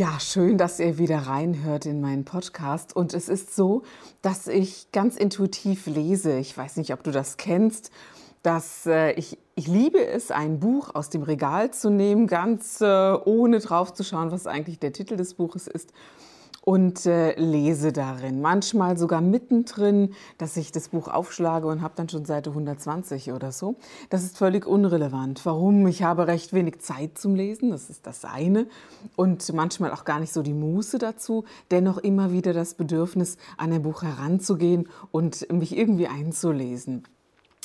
Ja, schön, dass ihr wieder reinhört in meinen Podcast. Und es ist so, dass ich ganz intuitiv lese. Ich weiß nicht, ob du das kennst, dass äh, ich, ich liebe es, ein Buch aus dem Regal zu nehmen, ganz äh, ohne drauf zu schauen, was eigentlich der Titel des Buches ist und äh, lese darin. Manchmal sogar mittendrin, dass ich das Buch aufschlage und habe dann schon Seite 120 oder so. Das ist völlig unrelevant. Warum? Ich habe recht wenig Zeit zum Lesen, das ist das eine. Und manchmal auch gar nicht so die Muße dazu. Dennoch immer wieder das Bedürfnis, an ein Buch heranzugehen und mich irgendwie einzulesen.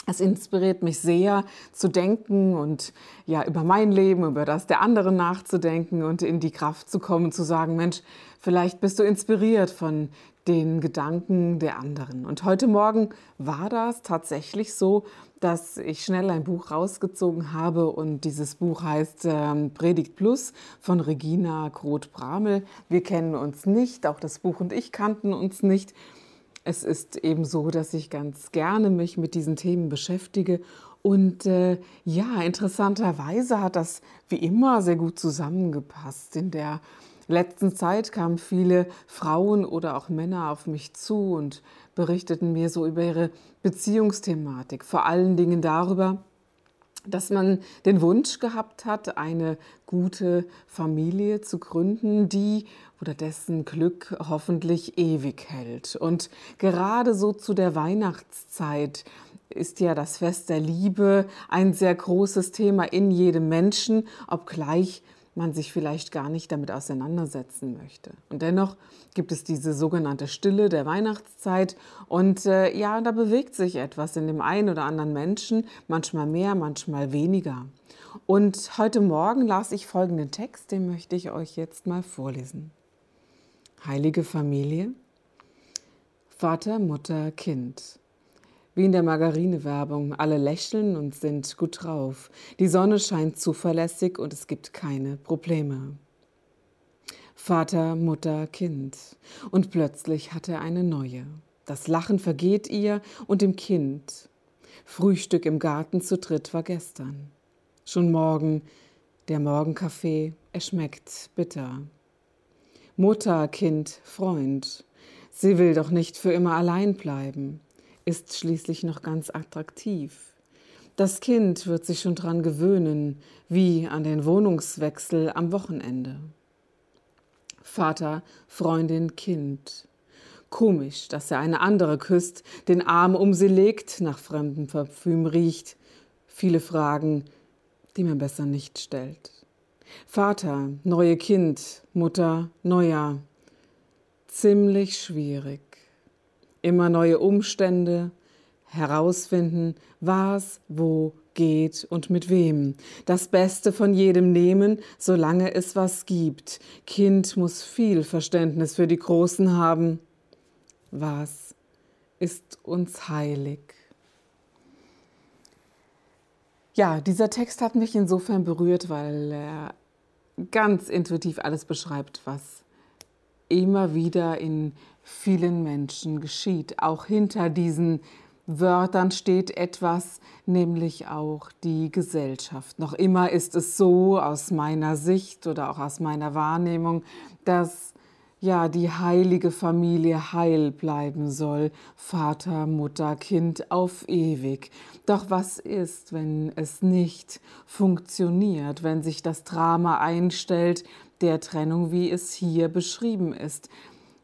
Es inspiriert mich sehr zu denken und ja über mein Leben, über das der anderen nachzudenken und in die Kraft zu kommen, zu sagen, Mensch, vielleicht bist du inspiriert von den Gedanken der anderen. Und heute Morgen war das tatsächlich so, dass ich schnell ein Buch rausgezogen habe und dieses Buch heißt ähm, Predigt Plus von Regina Groth-Bramel. Wir kennen uns nicht, auch das Buch und ich kannten uns nicht. Es ist eben so, dass ich ganz gerne mich mit diesen Themen beschäftige. Und äh, ja, interessanterweise hat das wie immer sehr gut zusammengepasst. In der letzten Zeit kamen viele Frauen oder auch Männer auf mich zu und berichteten mir so über ihre Beziehungsthematik. Vor allen Dingen darüber, dass man den Wunsch gehabt hat, eine gute Familie zu gründen, die oder dessen Glück hoffentlich ewig hält. Und gerade so zu der Weihnachtszeit ist ja das Fest der Liebe ein sehr großes Thema in jedem Menschen, obgleich man sich vielleicht gar nicht damit auseinandersetzen möchte. Und dennoch gibt es diese sogenannte Stille der Weihnachtszeit und äh, ja, da bewegt sich etwas in dem einen oder anderen Menschen, manchmal mehr, manchmal weniger. Und heute Morgen las ich folgenden Text, den möchte ich euch jetzt mal vorlesen. Heilige Familie, Vater, Mutter, Kind. Wie in der Margarine-Werbung. Alle lächeln und sind gut drauf. Die Sonne scheint zuverlässig und es gibt keine Probleme. Vater, Mutter, Kind. Und plötzlich hat er eine neue. Das Lachen vergeht ihr und dem Kind. Frühstück im Garten zu dritt war gestern. Schon morgen der Morgenkaffee, er schmeckt bitter. Mutter, Kind, Freund. Sie will doch nicht für immer allein bleiben ist schließlich noch ganz attraktiv. Das Kind wird sich schon dran gewöhnen, wie an den Wohnungswechsel am Wochenende. Vater, Freundin, Kind. Komisch, dass er eine andere küsst, den Arm um sie legt, nach fremdem Parfüm riecht. Viele Fragen, die man besser nicht stellt. Vater, neue Kind, Mutter, Neujahr. Ziemlich schwierig immer neue Umstände, herausfinden, was, wo geht und mit wem. Das Beste von jedem nehmen, solange es was gibt. Kind muss viel Verständnis für die Großen haben. Was ist uns heilig? Ja, dieser Text hat mich insofern berührt, weil er ganz intuitiv alles beschreibt, was immer wieder in vielen Menschen geschieht. Auch hinter diesen Wörtern steht etwas, nämlich auch die Gesellschaft. Noch immer ist es so aus meiner Sicht oder auch aus meiner Wahrnehmung, dass ja die heilige Familie heil bleiben soll, Vater, Mutter, Kind auf ewig. Doch was ist, wenn es nicht funktioniert, wenn sich das Drama einstellt der Trennung, wie es hier beschrieben ist?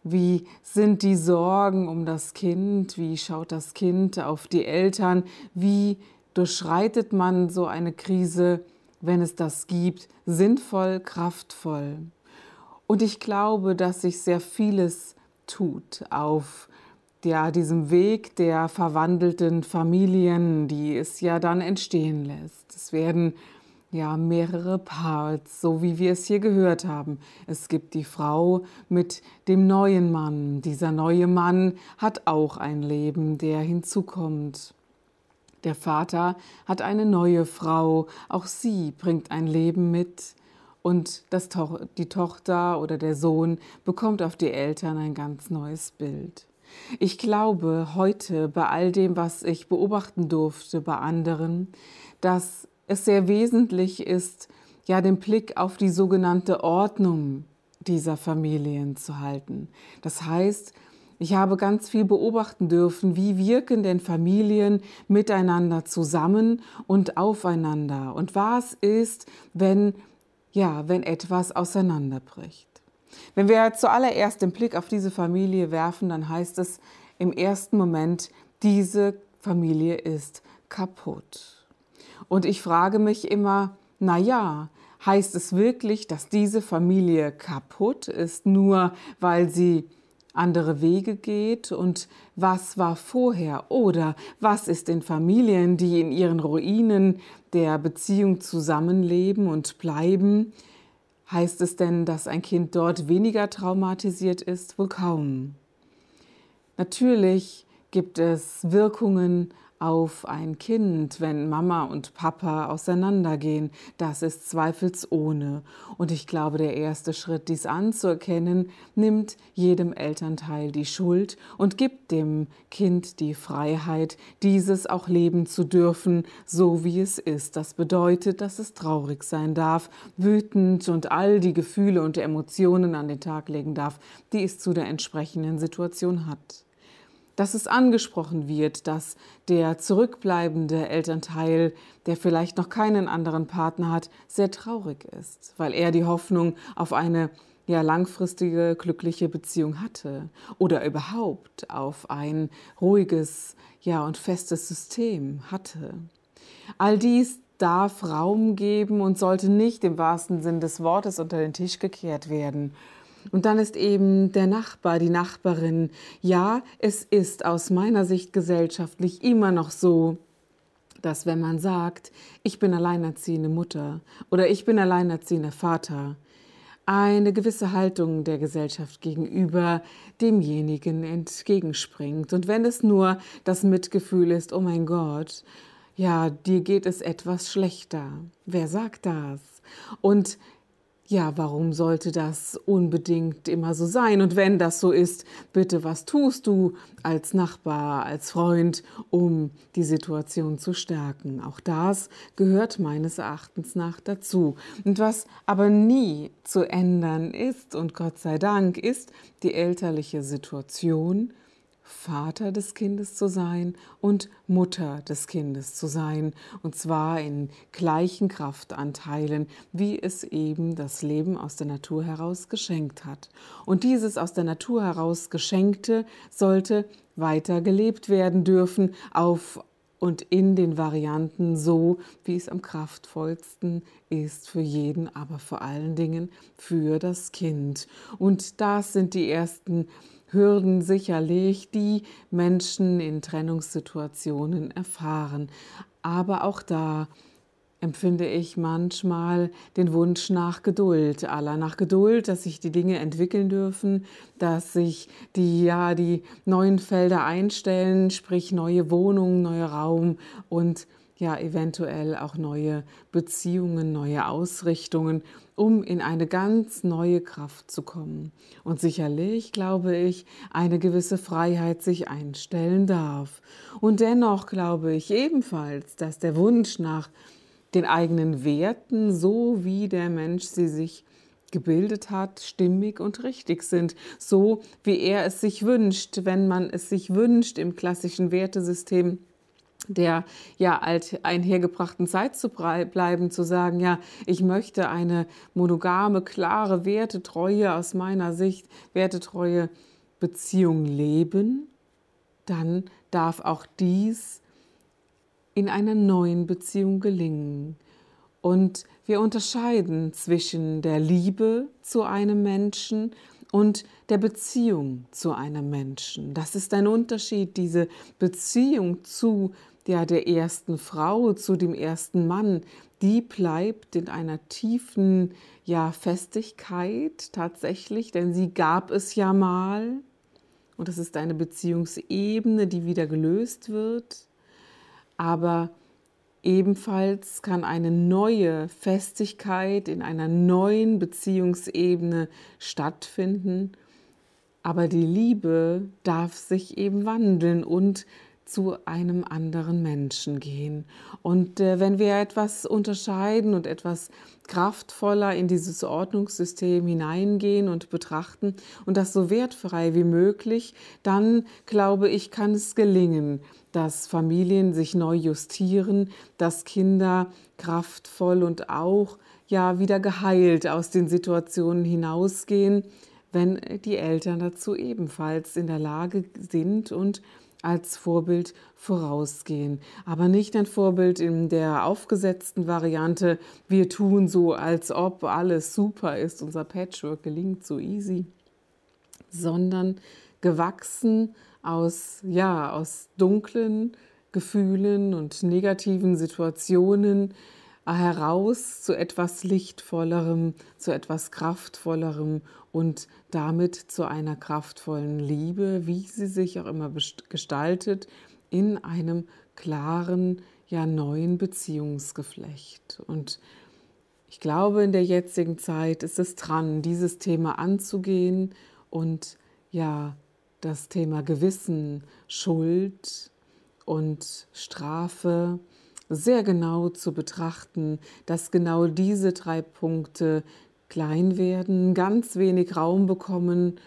Wie sind die Sorgen um das Kind? Wie schaut das Kind auf die Eltern? Wie durchschreitet man so eine Krise, wenn es das gibt, sinnvoll, kraftvoll? Und ich glaube, dass sich sehr vieles tut auf ja, diesem Weg der verwandelten Familien, die es ja dann entstehen lässt. Es werden ja mehrere Parts, so wie wir es hier gehört haben. Es gibt die Frau mit dem neuen Mann. Dieser neue Mann hat auch ein Leben, der hinzukommt. Der Vater hat eine neue Frau, auch sie bringt ein Leben mit. Und das to die Tochter oder der Sohn bekommt auf die Eltern ein ganz neues Bild. Ich glaube heute bei all dem, was ich beobachten durfte bei anderen, dass es sehr wesentlich ist, ja den Blick auf die sogenannte Ordnung dieser Familien zu halten. Das heißt, ich habe ganz viel beobachten dürfen, wie wirken denn Familien miteinander zusammen und aufeinander und was ist, wenn ja, wenn etwas auseinanderbricht. Wenn wir zuallererst den Blick auf diese Familie werfen, dann heißt es im ersten Moment, diese Familie ist kaputt. Und ich frage mich immer, na ja, heißt es wirklich, dass diese Familie kaputt ist, nur weil sie andere Wege geht und was war vorher oder was ist in Familien, die in ihren Ruinen der Beziehung zusammenleben und bleiben, Heißt es denn, dass ein Kind dort weniger traumatisiert ist? Wohl kaum. Natürlich gibt es Wirkungen auf ein Kind, wenn Mama und Papa auseinandergehen. Das ist zweifelsohne. Und ich glaube, der erste Schritt, dies anzuerkennen, nimmt jedem Elternteil die Schuld und gibt dem Kind die Freiheit, dieses auch leben zu dürfen, so wie es ist. Das bedeutet, dass es traurig sein darf, wütend und all die Gefühle und Emotionen an den Tag legen darf, die es zu der entsprechenden Situation hat dass es angesprochen wird, dass der zurückbleibende Elternteil, der vielleicht noch keinen anderen Partner hat, sehr traurig ist, weil er die Hoffnung auf eine ja, langfristige, glückliche Beziehung hatte oder überhaupt auf ein ruhiges ja, und festes System hatte. All dies darf Raum geben und sollte nicht im wahrsten Sinn des Wortes unter den Tisch gekehrt werden. Und dann ist eben der Nachbar, die Nachbarin. Ja, es ist aus meiner Sicht gesellschaftlich immer noch so, dass wenn man sagt, ich bin alleinerziehende Mutter oder ich bin alleinerziehender Vater, eine gewisse Haltung der Gesellschaft gegenüber demjenigen entgegenspringt. Und wenn es nur das Mitgefühl ist, oh mein Gott, ja, dir geht es etwas schlechter. Wer sagt das? Und ja, warum sollte das unbedingt immer so sein? Und wenn das so ist, bitte, was tust du als Nachbar, als Freund, um die Situation zu stärken? Auch das gehört meines Erachtens nach dazu. Und was aber nie zu ändern ist, und Gott sei Dank, ist die elterliche Situation, Vater des Kindes zu sein und Mutter des Kindes zu sein, und zwar in gleichen Kraftanteilen, wie es eben das Leben aus der Natur heraus geschenkt hat. Und dieses aus der Natur heraus geschenkte sollte weiter gelebt werden dürfen auf und in den Varianten so, wie es am kraftvollsten ist für jeden, aber vor allen Dingen für das Kind. Und das sind die ersten Hürden sicherlich, die Menschen in Trennungssituationen erfahren. Aber auch da empfinde ich manchmal den Wunsch nach Geduld, aller nach Geduld, dass sich die Dinge entwickeln dürfen, dass sich die ja die neuen Felder einstellen, sprich neue Wohnungen, neuer Raum und ja eventuell auch neue Beziehungen, neue Ausrichtungen, um in eine ganz neue Kraft zu kommen. Und sicherlich, glaube ich, eine gewisse Freiheit sich einstellen darf. Und dennoch glaube ich ebenfalls, dass der Wunsch nach den eigenen Werten, so wie der Mensch sie sich gebildet hat, stimmig und richtig sind, so wie er es sich wünscht, wenn man es sich wünscht im klassischen Wertesystem der ja alt einhergebrachten Zeit zu bleiben, zu sagen, ja, ich möchte eine monogame, klare, wertetreue, aus meiner Sicht wertetreue Beziehung leben, dann darf auch dies in einer neuen Beziehung gelingen. Und wir unterscheiden zwischen der Liebe zu einem Menschen und der Beziehung zu einem Menschen. Das ist ein Unterschied, diese Beziehung zu ja, der ersten Frau zu dem ersten Mann, die bleibt in einer tiefen ja, Festigkeit tatsächlich, denn sie gab es ja mal. Und das ist eine Beziehungsebene, die wieder gelöst wird. Aber ebenfalls kann eine neue Festigkeit in einer neuen Beziehungsebene stattfinden. Aber die Liebe darf sich eben wandeln und zu einem anderen Menschen gehen. Und äh, wenn wir etwas unterscheiden und etwas kraftvoller in dieses Ordnungssystem hineingehen und betrachten und das so wertfrei wie möglich, dann glaube ich, kann es gelingen, dass Familien sich neu justieren, dass Kinder kraftvoll und auch ja wieder geheilt aus den Situationen hinausgehen, wenn die Eltern dazu ebenfalls in der Lage sind und als Vorbild vorausgehen. Aber nicht ein Vorbild in der aufgesetzten Variante, wir tun so, als ob alles super ist, unser Patchwork gelingt so easy, sondern gewachsen aus, ja, aus dunklen Gefühlen und negativen Situationen, heraus zu etwas Lichtvollerem, zu etwas Kraftvollerem und damit zu einer kraftvollen Liebe, wie sie sich auch immer gestaltet, in einem klaren, ja neuen Beziehungsgeflecht. Und ich glaube, in der jetzigen Zeit ist es dran, dieses Thema anzugehen und ja, das Thema Gewissen, Schuld und Strafe, sehr genau zu betrachten, dass genau diese drei Punkte klein werden, ganz wenig Raum bekommen,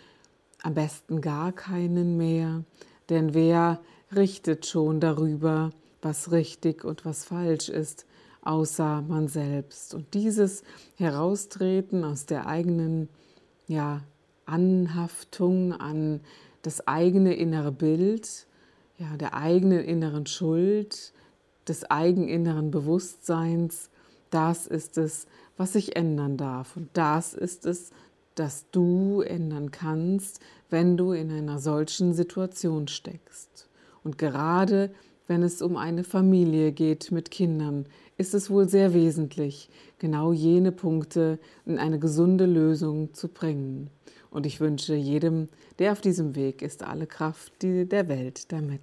am besten gar keinen mehr, denn wer richtet schon darüber, was richtig und was falsch ist, außer man selbst. Und dieses Heraustreten aus der eigenen ja, Anhaftung an das eigene innere Bild, ja, der eigenen inneren Schuld, des eigeninneren Bewusstseins, das ist es, was sich ändern darf. Und das ist es, das du ändern kannst, wenn du in einer solchen Situation steckst. Und gerade wenn es um eine Familie geht mit Kindern, ist es wohl sehr wesentlich, genau jene Punkte in eine gesunde Lösung zu bringen. Und ich wünsche jedem, der auf diesem Weg ist, alle Kraft der Welt damit.